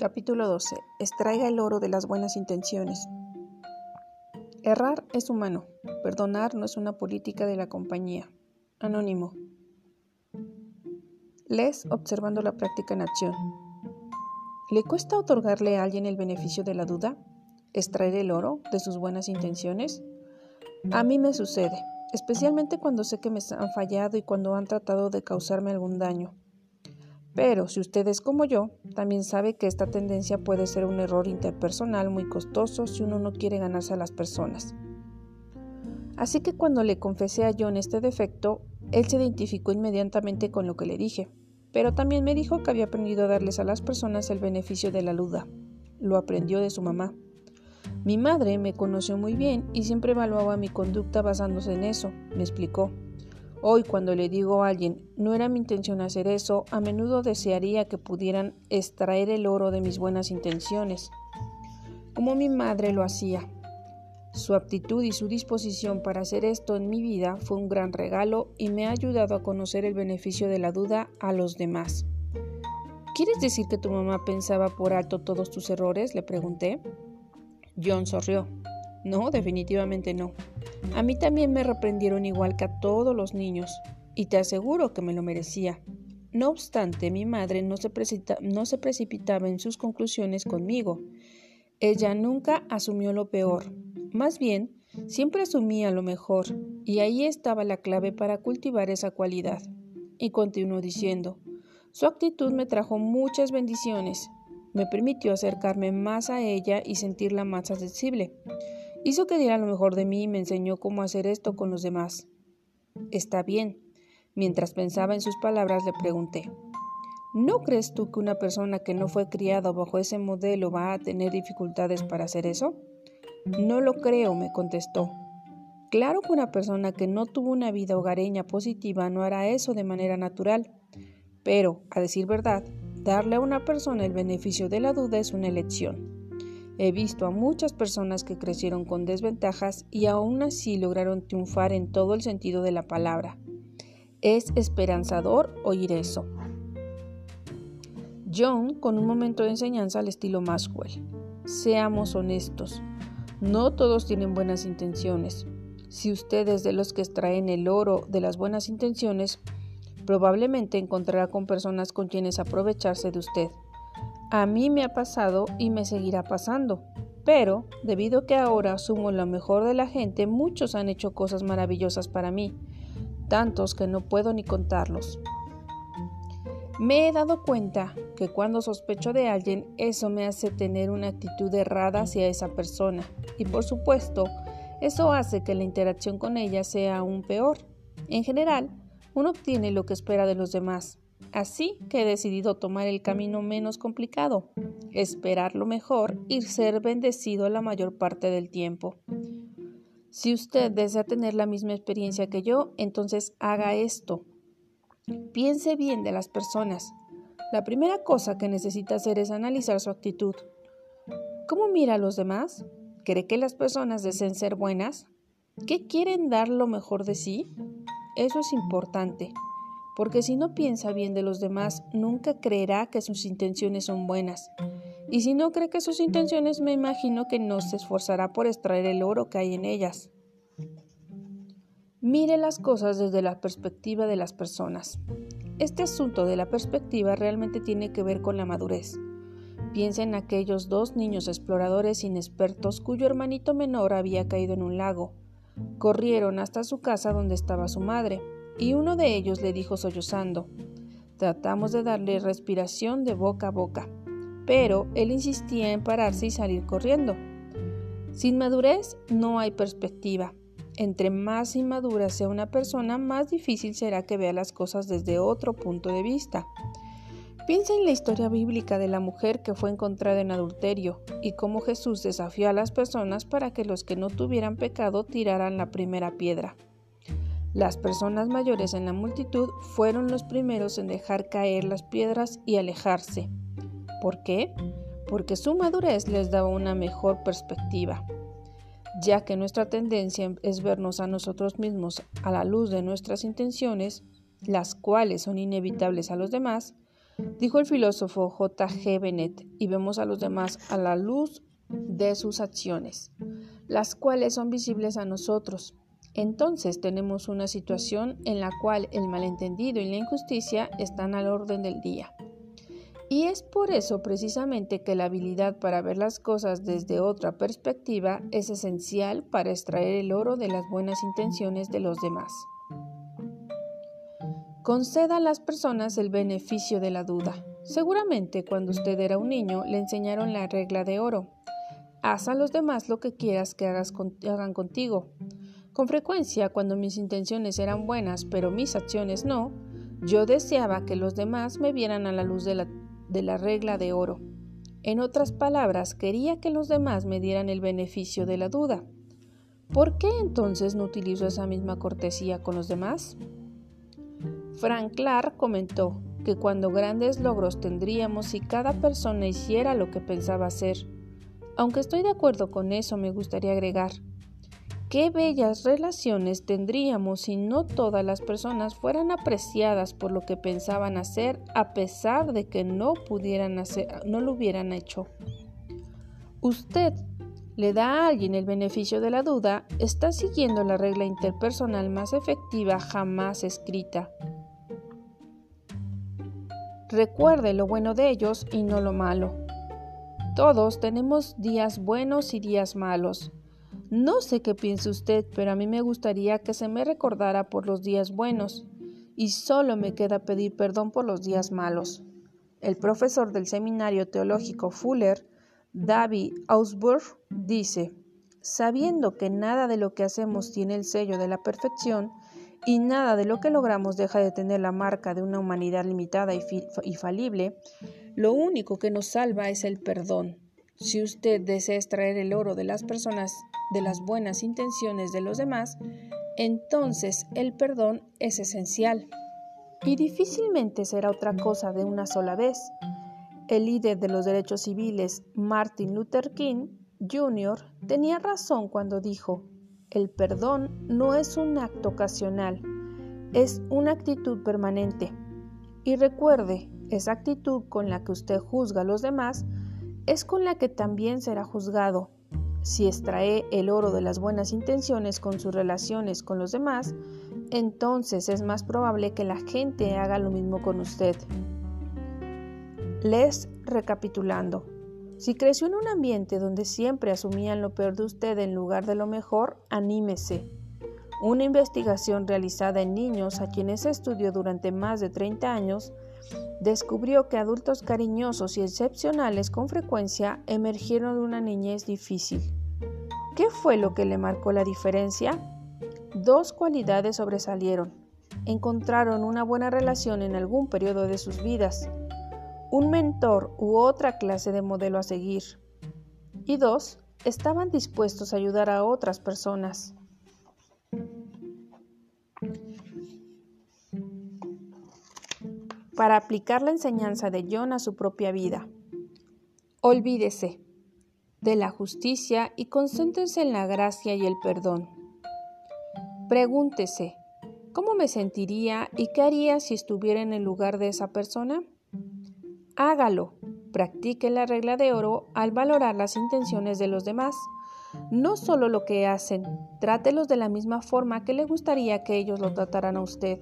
Capítulo 12. Extraiga el oro de las buenas intenciones. Errar es humano. Perdonar no es una política de la compañía. Anónimo. Les observando la práctica en acción. ¿Le cuesta otorgarle a alguien el beneficio de la duda? ¿Extraer el oro de sus buenas intenciones? A mí me sucede, especialmente cuando sé que me han fallado y cuando han tratado de causarme algún daño. Pero si usted es como yo, también sabe que esta tendencia puede ser un error interpersonal muy costoso si uno no quiere ganarse a las personas. Así que cuando le confesé a John este defecto, él se identificó inmediatamente con lo que le dije, pero también me dijo que había aprendido a darles a las personas el beneficio de la duda. Lo aprendió de su mamá. Mi madre me conoció muy bien y siempre evaluaba mi conducta basándose en eso, me explicó. Hoy cuando le digo a alguien, no era mi intención hacer eso, a menudo desearía que pudieran extraer el oro de mis buenas intenciones, como mi madre lo hacía. Su aptitud y su disposición para hacer esto en mi vida fue un gran regalo y me ha ayudado a conocer el beneficio de la duda a los demás. ¿Quieres decir que tu mamá pensaba por alto todos tus errores? le pregunté. John sonrió. No, definitivamente no. A mí también me reprendieron igual que a todos los niños, y te aseguro que me lo merecía. No obstante, mi madre no se, precipitaba en sus conclusiones conmigo. Ella nunca asumió lo peor. Más bien, siempre asumía lo mejor, y ahí estaba la clave para cultivar esa cualidad. Y continuó diciendo, su actitud me trajo muchas bendiciones, me permitió acercarme más a ella y sentirla más accesible. Hizo que diera lo mejor de mí y me enseñó cómo hacer esto con los demás. Está bien. Mientras pensaba en sus palabras le pregunté, ¿no crees tú que una persona que no fue criada bajo ese modelo va a tener dificultades para hacer eso? No lo creo, me contestó. Claro que una persona que no tuvo una vida hogareña positiva no hará eso de manera natural, pero, a decir verdad, darle a una persona el beneficio de la duda es una elección. He visto a muchas personas que crecieron con desventajas y aún así lograron triunfar en todo el sentido de la palabra. Es esperanzador oír eso. John con un momento de enseñanza al estilo Maxwell. Seamos honestos. No todos tienen buenas intenciones. Si usted es de los que extraen el oro de las buenas intenciones, probablemente encontrará con personas con quienes aprovecharse de usted. A mí me ha pasado y me seguirá pasando. Pero, debido a que ahora asumo lo mejor de la gente, muchos han hecho cosas maravillosas para mí, tantos que no puedo ni contarlos. Me he dado cuenta que cuando sospecho de alguien, eso me hace tener una actitud errada hacia esa persona. Y por supuesto, eso hace que la interacción con ella sea aún peor. En general, uno obtiene lo que espera de los demás, Así que he decidido tomar el camino menos complicado, esperar lo mejor y ser bendecido la mayor parte del tiempo. Si usted desea tener la misma experiencia que yo, entonces haga esto. Piense bien de las personas. La primera cosa que necesita hacer es analizar su actitud. ¿Cómo mira a los demás? ¿Cree que las personas deseen ser buenas? ¿Qué quieren dar lo mejor de sí? Eso es importante porque si no piensa bien de los demás, nunca creerá que sus intenciones son buenas. Y si no cree que sus intenciones, me imagino que no se esforzará por extraer el oro que hay en ellas. Mire las cosas desde la perspectiva de las personas. Este asunto de la perspectiva realmente tiene que ver con la madurez. Piensa en aquellos dos niños exploradores inexpertos cuyo hermanito menor había caído en un lago. Corrieron hasta su casa donde estaba su madre y uno de ellos le dijo sollozando, tratamos de darle respiración de boca a boca, pero él insistía en pararse y salir corriendo. Sin madurez no hay perspectiva. Entre más inmadura sea una persona, más difícil será que vea las cosas desde otro punto de vista. Piensa en la historia bíblica de la mujer que fue encontrada en adulterio y cómo Jesús desafió a las personas para que los que no tuvieran pecado tiraran la primera piedra. Las personas mayores en la multitud fueron los primeros en dejar caer las piedras y alejarse. ¿Por qué? Porque su madurez les daba una mejor perspectiva. Ya que nuestra tendencia es vernos a nosotros mismos a la luz de nuestras intenciones, las cuales son inevitables a los demás, dijo el filósofo J. G. Bennett, y vemos a los demás a la luz de sus acciones, las cuales son visibles a nosotros. Entonces tenemos una situación en la cual el malentendido y la injusticia están al orden del día. Y es por eso precisamente que la habilidad para ver las cosas desde otra perspectiva es esencial para extraer el oro de las buenas intenciones de los demás. Conceda a las personas el beneficio de la duda. Seguramente cuando usted era un niño le enseñaron la regla de oro. Haz a los demás lo que quieras que hagan contigo. Con frecuencia, cuando mis intenciones eran buenas pero mis acciones no, yo deseaba que los demás me vieran a la luz de la regla de oro. En otras palabras, quería que los demás me dieran el beneficio de la duda. ¿Por qué entonces no utilizo esa misma cortesía con los demás? Frank Clark comentó que cuando grandes logros tendríamos si cada persona hiciera lo que pensaba hacer. Aunque estoy de acuerdo con eso, me gustaría agregar, Qué bellas relaciones tendríamos si no todas las personas fueran apreciadas por lo que pensaban hacer a pesar de que no pudieran hacer, no lo hubieran hecho. Usted le da a alguien el beneficio de la duda, está siguiendo la regla interpersonal más efectiva jamás escrita. Recuerde lo bueno de ellos y no lo malo. Todos tenemos días buenos y días malos. No sé qué piensa usted, pero a mí me gustaría que se me recordara por los días buenos, y solo me queda pedir perdón por los días malos. El profesor del seminario teológico Fuller, David Ausburg, dice, sabiendo que nada de lo que hacemos tiene el sello de la perfección, y nada de lo que logramos deja de tener la marca de una humanidad limitada y, falible, lo único que nos salva es el perdón. Si usted desea extraer el oro de las personas de las buenas intenciones de los demás, entonces el perdón es esencial. Y difícilmente será otra cosa de una sola vez. El líder de los derechos civiles, Martin Luther King Jr., tenía razón cuando dijo, el perdón no es un acto ocasional, es una actitud permanente. Y recuerde, esa actitud con la que usted juzga a los demás es con la que también será juzgado. Si extrae el oro de las buenas intenciones con sus relaciones con los demás, entonces es más probable que la gente haga lo mismo con usted. Les recapitulando. Si creció en un ambiente donde siempre asumían lo peor de usted en lugar de lo mejor, anímese. Una investigación realizada en niños a quienes estudió durante más de 30 años descubrió que adultos cariñosos y excepcionales con frecuencia emergieron de una niñez difícil. ¿Qué fue lo que le marcó la diferencia? Dos cualidades sobresalieron. Encontraron una buena relación en algún periodo de sus vidas, un mentor u otra clase de modelo a seguir. Y dos, estaban dispuestos a ayudar a otras personas. Para aplicar la enseñanza de John a su propia vida. Olvídese de la justicia y concéntrense en la gracia y el perdón. Pregúntese, ¿cómo me sentiría y qué haría si estuviera en el lugar de esa persona? Hágalo. Practique la regla de oro al valorar las intenciones de los demás. No solo lo que hacen, trátelos de la misma forma que le gustaría que ellos lo trataran a usted.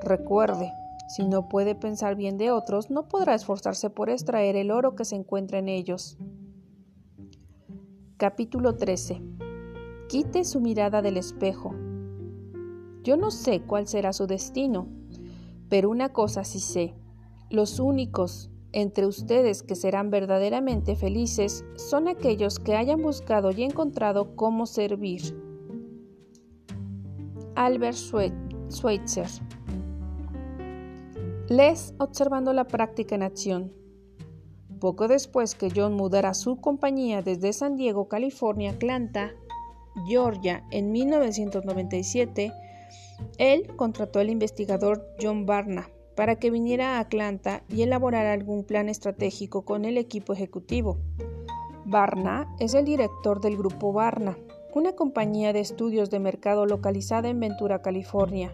Recuerde, si no puede pensar bien de otros, no podrá esforzarse por extraer el oro que se encuentra en ellos. Capítulo 13. Quite su mirada del espejo. Yo no sé cuál será su destino, pero una cosa sí sé. Los únicos entre ustedes que serán verdaderamente felices son aquellos que hayan buscado y encontrado cómo servir. Albert Schweitzer Les observando la práctica en acción. Poco después que John mudara su compañía desde San Diego, California, Atlanta, Georgia, en 1997, él contrató al investigador John Barna para que viniera a Atlanta y elaborara algún plan estratégico con el equipo ejecutivo. Barna es el director del grupo Barna, una compañía de estudios de mercado localizada en Ventura, California.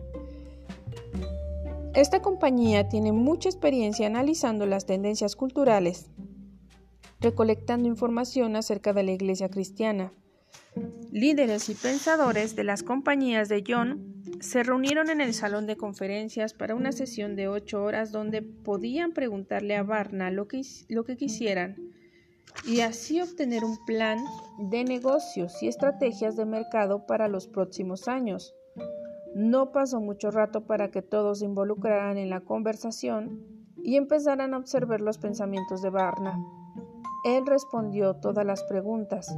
Esta compañía tiene mucha experiencia analizando las tendencias culturales, recolectando información acerca de la iglesia cristiana. Líderes y pensadores de las compañías de John se reunieron en el salón de conferencias para una sesión de ocho horas donde podían preguntarle a Barna lo que, lo que quisieran y así obtener un plan de negocios y estrategias de mercado para los próximos años. No pasó mucho rato para que todos se involucraran en la conversación y empezaran a observar los pensamientos de Barna. Él respondió todas las preguntas,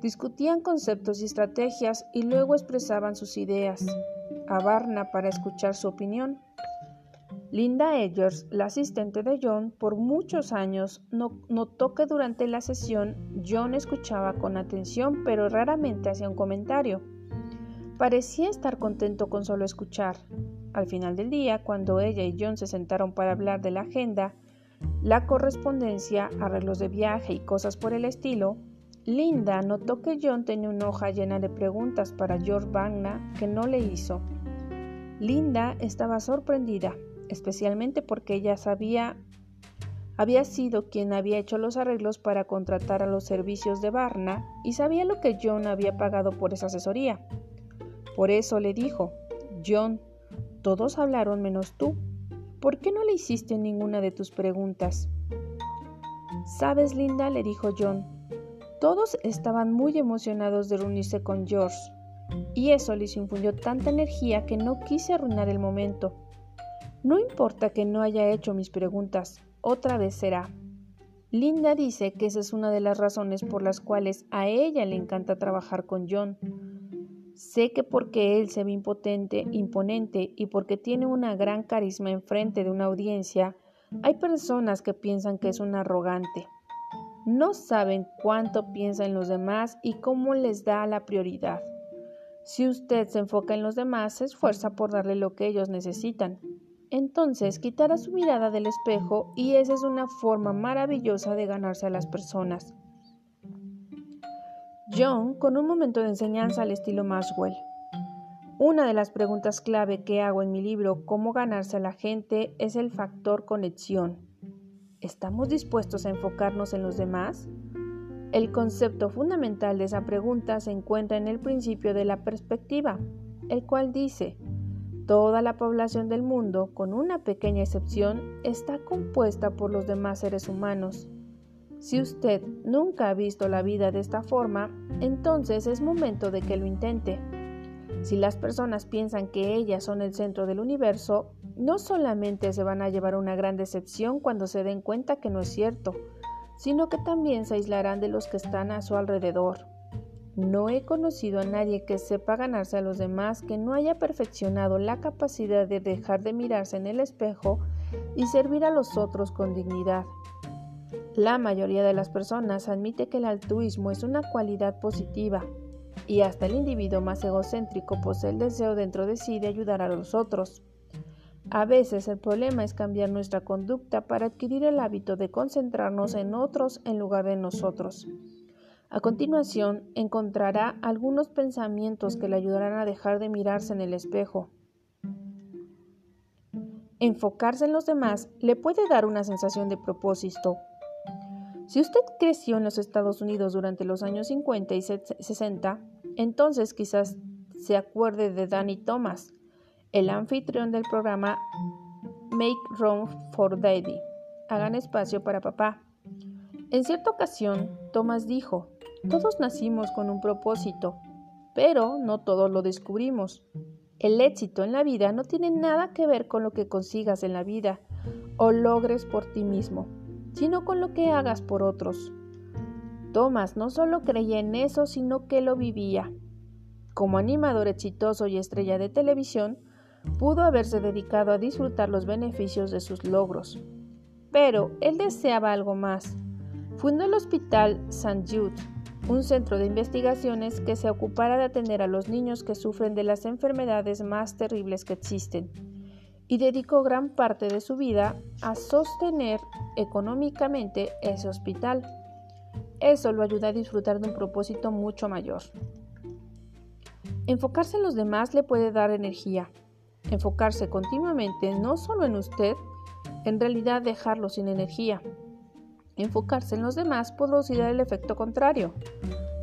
discutían conceptos y estrategias y luego expresaban sus ideas a Barna para escuchar su opinión. Linda Edgers, la asistente de John por muchos años, notó que durante la sesión John escuchaba con atención pero raramente hacía un comentario. Parecía estar contento con solo escuchar. Al final del día, cuando ella y John se sentaron para hablar de la agenda, la correspondencia, arreglos de viaje y cosas por el estilo, Linda notó que John tenía una hoja llena de preguntas para George Bagna que no le hizo. Linda estaba sorprendida, especialmente porque ella sabía había sido quien había hecho los arreglos para contratar a los servicios de Barna y sabía lo que John había pagado por esa asesoría. Por eso le dijo, John, todos hablaron menos tú. ¿Por qué no le hiciste ninguna de tus preguntas? Sabes, Linda, le dijo John, todos estaban muy emocionados de reunirse con George, y eso les infundió tanta energía que no quise arruinar el momento. No importa que no haya hecho mis preguntas, otra vez será. Linda dice que esa es una de las razones por las cuales a ella le encanta trabajar con John Sé que porque él se ve impotente, imponente y porque tiene una gran carisma enfrente de una audiencia, hay personas que piensan que es un arrogante. No saben cuánto piensa en los demás y cómo les da la prioridad. Si usted se enfoca en los demás, se esfuerza por darle lo que ellos necesitan. Entonces quitará su mirada del espejo y esa es una forma maravillosa de ganarse a las personas. John con un momento de enseñanza al estilo Maxwell. Una de las preguntas clave que hago en mi libro Cómo ganarse a la gente es el factor conexión. ¿Estamos dispuestos a enfocarnos en los demás? El concepto fundamental de esa pregunta se encuentra en el principio de la perspectiva, el cual dice, toda la población del mundo, con una pequeña excepción, está compuesta por los demás seres humanos. Si usted nunca ha visto la vida de esta forma, entonces es momento de que lo intente. Si las personas piensan que ellas son el centro del universo, no solamente se van a llevar una gran decepción cuando se den cuenta que no es cierto, sino que también se aislarán de los que están a su alrededor. No he conocido a nadie que sepa ganarse a los demás que no haya perfeccionado la capacidad de dejar de mirarse en el espejo y servir a los otros con dignidad. La mayoría de las personas admite que el altruismo es una cualidad positiva y hasta el individuo más egocéntrico posee el deseo dentro de sí de ayudar a los otros. A veces el problema es cambiar nuestra conducta para adquirir el hábito de concentrarnos en otros en lugar de nosotros. A continuación, encontrará algunos pensamientos que le ayudarán a dejar de mirarse en el espejo. Enfocarse en los demás le puede dar una sensación de propósito, si usted creció en los Estados Unidos durante los años 50 y 60, entonces quizás se acuerde de Danny Thomas, el anfitrión del programa Make Room for Daddy. Hagan espacio para papá. En cierta ocasión, Thomas dijo, todos nacimos con un propósito, pero no todos lo descubrimos. El éxito en la vida no tiene nada que ver con lo que consigas en la vida o logres por ti mismo sino con lo que hagas por otros. Thomas no solo creía en eso, sino que lo vivía. Como animador exitoso y estrella de televisión, pudo haberse dedicado a disfrutar los beneficios de sus logros. Pero él deseaba algo más. Fundó el Hospital St. Jude, un centro de investigaciones que se ocupara de atender a los niños que sufren de las enfermedades más terribles que existen y dedicó gran parte de su vida a sostener económicamente ese hospital. Eso lo ayuda a disfrutar de un propósito mucho mayor. Enfocarse en los demás le puede dar energía. enfocarse continuamente no solo en usted, en realidad dejarlo sin energía. Enfocarse en los demás producirá el efecto contrario.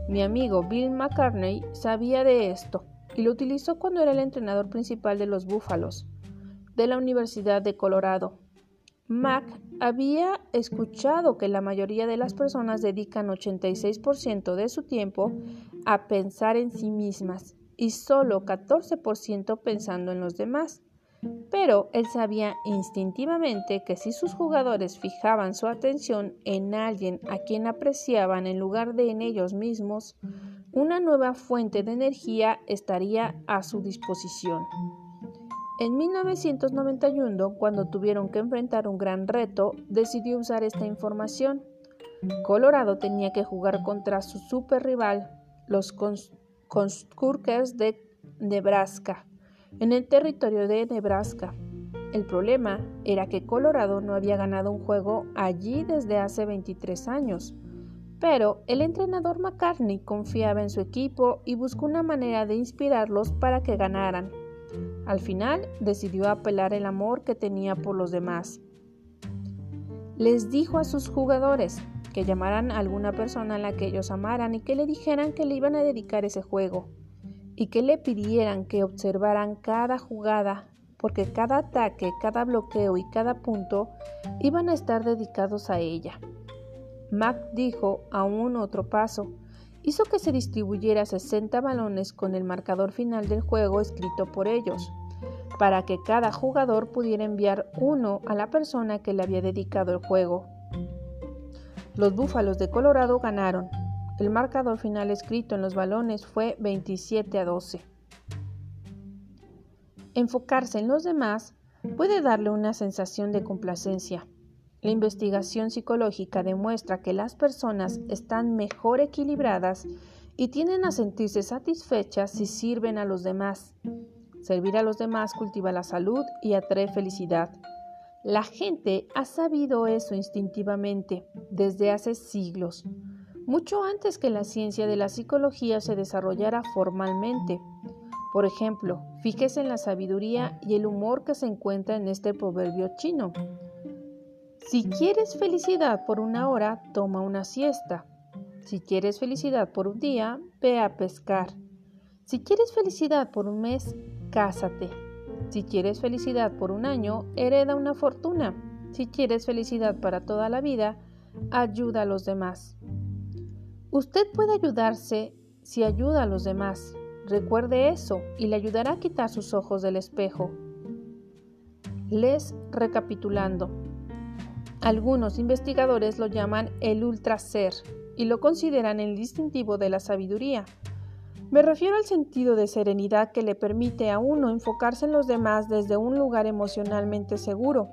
Mi amigo Bill McCartney sabía de esto y lo utilizó cuando era el entrenador principal de los Búfalos de la Universidad de Colorado. Mac había escuchado que la mayoría de las personas dedican 86% de su tiempo a pensar en sí mismas y solo 14% pensando en los demás. Pero él sabía instintivamente que si sus jugadores fijaban su atención en alguien a quien apreciaban en lugar de en ellos mismos, una nueva fuente de energía estaría a su disposición. En 1991, cuando tuvieron que enfrentar un gran reto, decidió usar esta información. Colorado tenía que jugar contra su super rival, los Conskurkers de Nebraska, en el territorio de Nebraska. El problema era que Colorado no había ganado un juego allí desde hace 23 años. Pero el entrenador McCartney confiaba en su equipo y buscó una manera de inspirarlos para que ganaran. Al final decidió apelar el amor que tenía por los demás. Les dijo a sus jugadores que llamaran a alguna persona a la que ellos amaran y que le dijeran que le iban a dedicar ese juego y que le pidieran que observaran cada jugada porque cada ataque, cada bloqueo y cada punto iban a estar dedicados a ella. Mac dijo aún otro paso, hizo que se distribuyera 60 balones con el marcador final del juego escrito por ellos, para que cada jugador pudiera enviar uno a la persona que le había dedicado el juego. Los Búfalos de Colorado ganaron. El marcador final escrito en los balones fue 27 a 12. Enfocarse en los demás puede darle una sensación de complacencia, la investigación psicológica demuestra que las personas están mejor equilibradas y tienden a sentirse satisfechas si sirven a los demás. Servir a los demás cultiva la salud y atrae felicidad. La gente ha sabido eso instintivamente desde hace siglos, mucho antes que la ciencia de la psicología se desarrollara formalmente. Por ejemplo, fíjese en la sabiduría y el humor que se encuentra en este proverbio chino. Si quieres felicidad por una hora, toma una siesta. Si quieres felicidad por un día, ve a pescar. Si quieres felicidad por un mes, cásate. Si quieres felicidad por un año, hereda una fortuna. Si quieres felicidad para toda la vida, ayuda a los demás. Usted puede ayudarse si ayuda a los demás. Recuerde eso y le ayudará a quitar sus ojos del espejo. Les recapitulando. Algunos investigadores lo llaman el ultraser y lo consideran el distintivo de la sabiduría. Me refiero al sentido de serenidad que le permite a uno enfocarse en los demás desde un lugar emocionalmente seguro.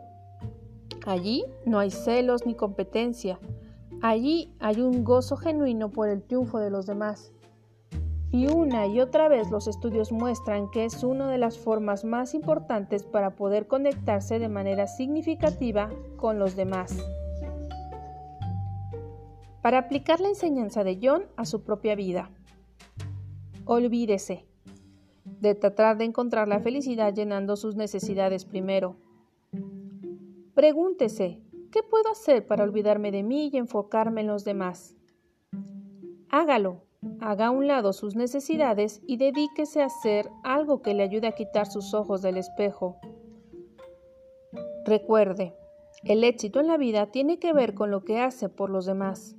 Allí no hay celos ni competencia. Allí hay un gozo genuino por el triunfo de los demás. Y una y otra vez los estudios muestran que es una de las formas más importantes para poder conectarse de manera significativa con los demás. Para aplicar la enseñanza de John a su propia vida. Olvídese de tratar de encontrar la felicidad llenando sus necesidades primero. Pregúntese, ¿qué puedo hacer para olvidarme de mí y enfocarme en los demás? Hágalo Haga a un lado sus necesidades y dedíquese a hacer algo que le ayude a quitar sus ojos del espejo. Recuerde, el éxito en la vida tiene que ver con lo que hace por los demás.